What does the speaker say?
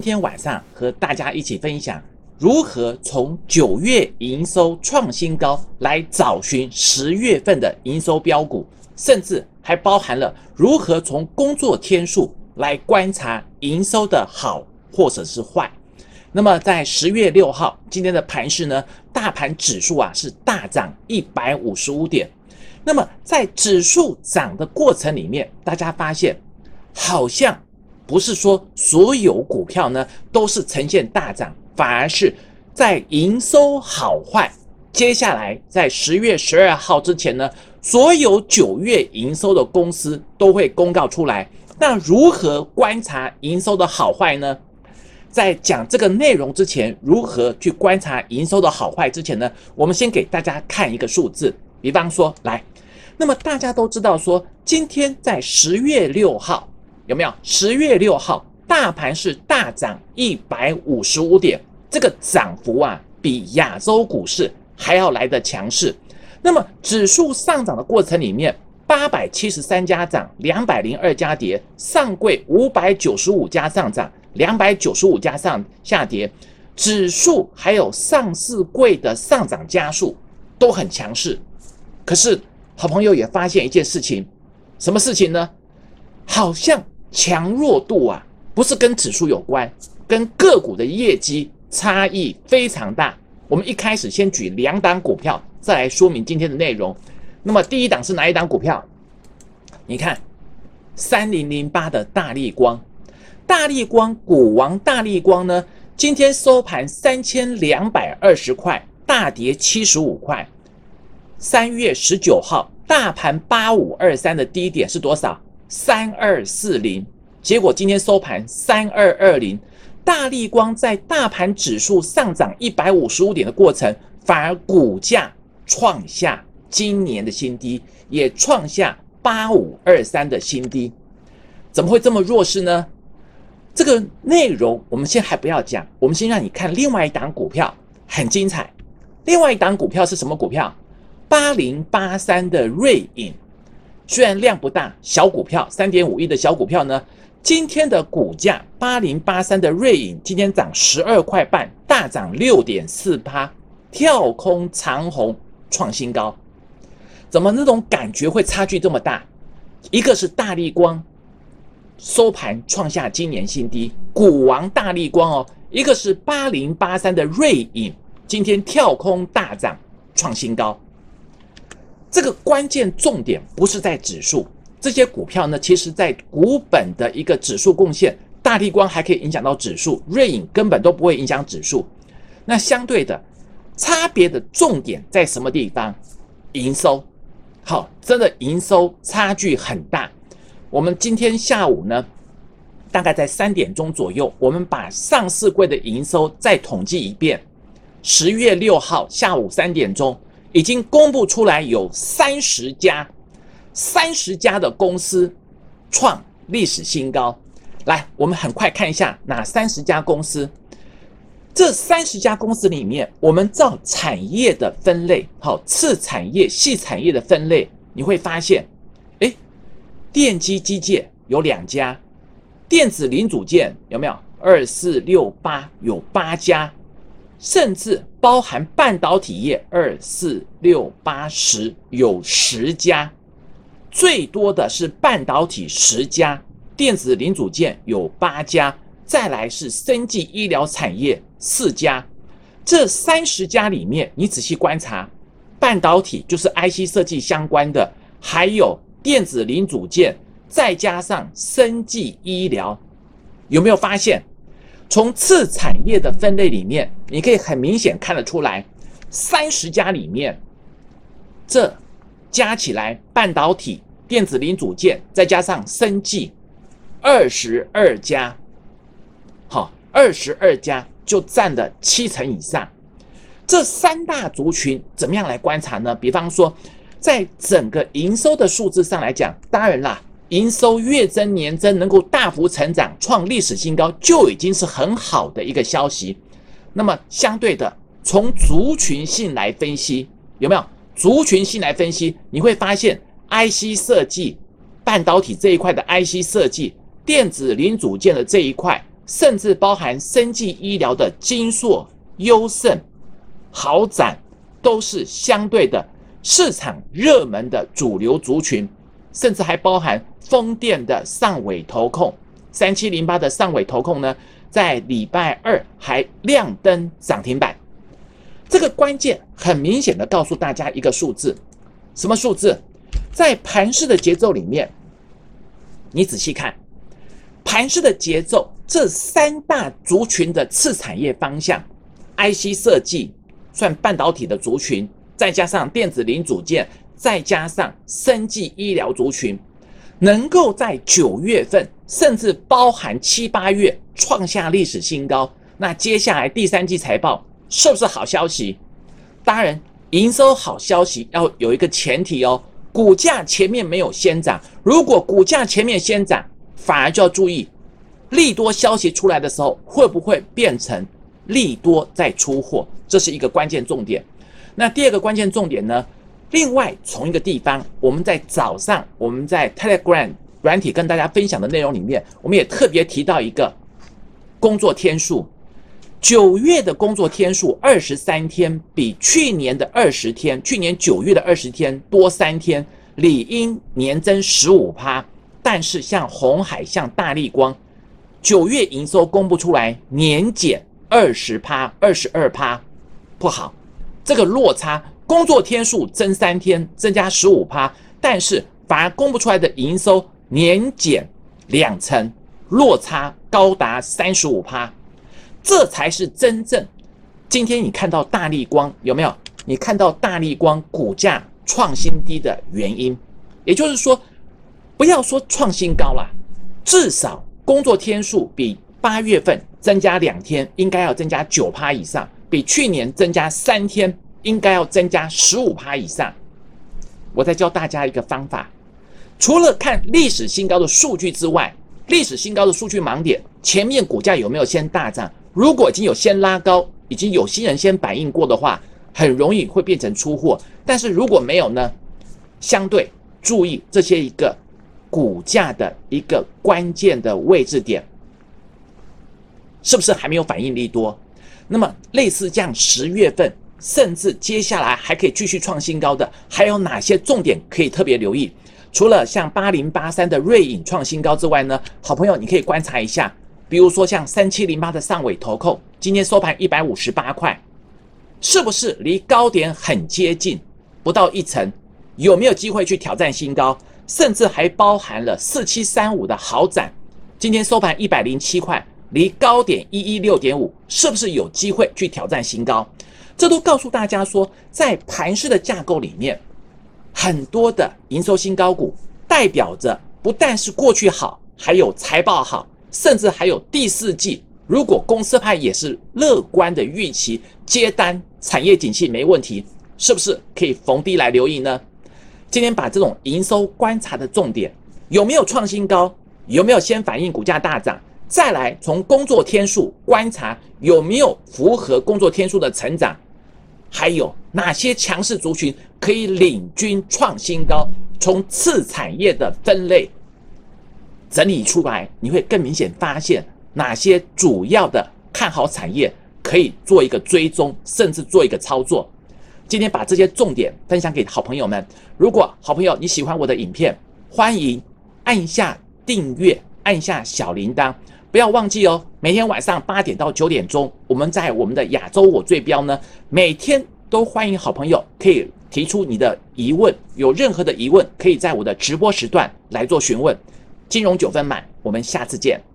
今天晚上和大家一起分享如何从九月营收创新高来找寻十月份的营收标股，甚至还包含了如何从工作天数来观察营收的好或者是坏。那么在十月六号今天的盘势呢，大盘指数啊是大涨一百五十五点。那么在指数涨的过程里面，大家发现好像。不是说所有股票呢都是呈现大涨，反而是在营收好坏。接下来在十月十二号之前呢，所有九月营收的公司都会公告出来。那如何观察营收的好坏呢？在讲这个内容之前，如何去观察营收的好坏之前呢？我们先给大家看一个数字，比方说来，那么大家都知道说，今天在十月六号。有没有？十月六号，大盘是大涨一百五十五点，这个涨幅啊，比亚洲股市还要来得强势。那么指数上涨的过程里面，八百七十三家涨，两百零二家跌，上柜五百九十五家上涨，两百九十五家上下跌，指数还有上市柜的上涨加速都很强势。可是好朋友也发现一件事情，什么事情呢？好像。强弱度啊，不是跟指数有关，跟个股的业绩差异非常大。我们一开始先举两档股票，再来说明今天的内容。那么第一档是哪一档股票？你看，三零零八的大力光，大力光股王大力光呢，今天收盘三千两百二十块，大跌七十五块。三月十九号，大盘八五二三的低点是多少？三二四零，结果今天收盘三二二零。大力光在大盘指数上涨一百五十五点的过程，反而股价创下今年的新低，也创下八五二三的新低。怎么会这么弱势呢？这个内容我们先还不要讲，我们先让你看另外一档股票，很精彩。另外一档股票是什么股票？八零八三的瑞影。虽然量不大，小股票三点五亿的小股票呢，今天的股价八零八三的瑞影今天涨十二块半，大涨六点四八，跳空长红创新高。怎么那种感觉会差距这么大？一个是大力光收盘创下今年新低，股王大力光哦；一个是八零八三的瑞影今天跳空大涨创新高。这个关键重点不是在指数，这些股票呢，其实在股本的一个指数贡献，大地光还可以影响到指数，瑞影根本都不会影响指数。那相对的，差别的重点在什么地方？营收，好，真的营收差距很大。我们今天下午呢，大概在三点钟左右，我们把上市柜的营收再统计一遍。十月六号下午三点钟。已经公布出来有三十家，三十家的公司创历史新高。来，我们很快看一下哪三十家公司。这三十家公司里面，我们照产业的分类，好，次产业、细产业的分类，你会发现，哎，电机机械有两家，电子零组件有没有？二四六八有八家。甚至包含半导体业，二四六八十有十家，最多的是半导体十家，电子零组件有八家，再来是生技医疗产业四家。这三十家里面，你仔细观察，半导体就是 IC 设计相关的，还有电子零组件，再加上生技医疗，有没有发现？从次产业的分类里面，你可以很明显看得出来，三十家里面，这加起来半导体、电子零组件，再加上生技，二十二家，好，二十二家就占了七成以上。这三大族群怎么样来观察呢？比方说，在整个营收的数字上来讲，当然啦。营收月增年增能够大幅成长，创历史新高，就已经是很好的一个消息。那么相对的，从族群性来分析，有没有族群性来分析？你会发现，IC 设计、半导体这一块的 IC 设计、电子零组件的这一块，甚至包含生技医疗的金硕、优胜、豪展，都是相对的市场热门的主流族群，甚至还包含风电的上尾投控，三七零八的上尾投控呢，在礼拜二还亮灯涨停板。这个关键很明显的告诉大家一个数字，什么数字？在盘式的节奏里面，你仔细看盘式的节奏，这三大族群的次产业方向，IC 设计算半导体的族群，再加上电子零组件，再加上生技医疗族群，能够在九月份，甚至包含七八月创下历史新高，那接下来第三季财报。是不是好消息？当然，营收好消息要有一个前提哦，股价前面没有先涨。如果股价前面先涨，反而就要注意，利多消息出来的时候，会不会变成利多再出货？这是一个关键重点。那第二个关键重点呢？另外，从一个地方，我们在早上我们在 Telegram 软体跟大家分享的内容里面，我们也特别提到一个工作天数。九月的工作天数二十三天，比去年的二十天，去年九月的二十天多三天，理应年增十五趴。但是像红海、像大力光，九月营收公布出来，年减二十趴、二十二趴，不好。这个落差，工作天数增三天，增加十五趴，但是反而公布出来的营收年减两成，落差高达三十五趴。这才是真正今天你看到大力光有没有？你看到大力光股价创新低的原因，也就是说，不要说创新高了，至少工作天数比八月份增加两天，应该要增加九趴以上；比去年增加三天，应该要增加十五趴以上。我再教大家一个方法，除了看历史新高的数据之外，历史新高的数据盲点，前面股价有没有先大涨？如果已经有先拉高，已经有新人先反应过的话，很容易会变成出货。但是如果没有呢？相对注意这些一个股价的一个关键的位置点，是不是还没有反应力多？那么类似这样十月份，甚至接下来还可以继续创新高的，还有哪些重点可以特别留意？除了像八零八三的瑞影创新高之外呢？好朋友，你可以观察一下。比如说像三七零八的上尾投控，今天收盘一百五十八块，是不是离高点很接近，不到一层？有没有机会去挑战新高？甚至还包含了四七三五的豪展，今天收盘一百零七块，离高点一一六点五，是不是有机会去挑战新高？这都告诉大家说，在盘势的架构里面，很多的营收新高股代表着不但是过去好，还有财报好。甚至还有第四季，如果公司派也是乐观的预期，接单产业景气没问题，是不是可以逢低来留意呢？今天把这种营收观察的重点，有没有创新高，有没有先反映股价大涨，再来从工作天数观察有没有符合工作天数的成长，还有哪些强势族群可以领军创新高，从次产业的分类。整理出来，你会更明显发现哪些主要的看好产业可以做一个追踪，甚至做一个操作。今天把这些重点分享给好朋友们。如果好朋友你喜欢我的影片，欢迎按下订阅，按下小铃铛，不要忘记哦。每天晚上八点到九点钟，我们在我们的亚洲我最标呢，每天都欢迎好朋友可以提出你的疑问，有任何的疑问，可以在我的直播时段来做询问。金融九分满，我们下次见。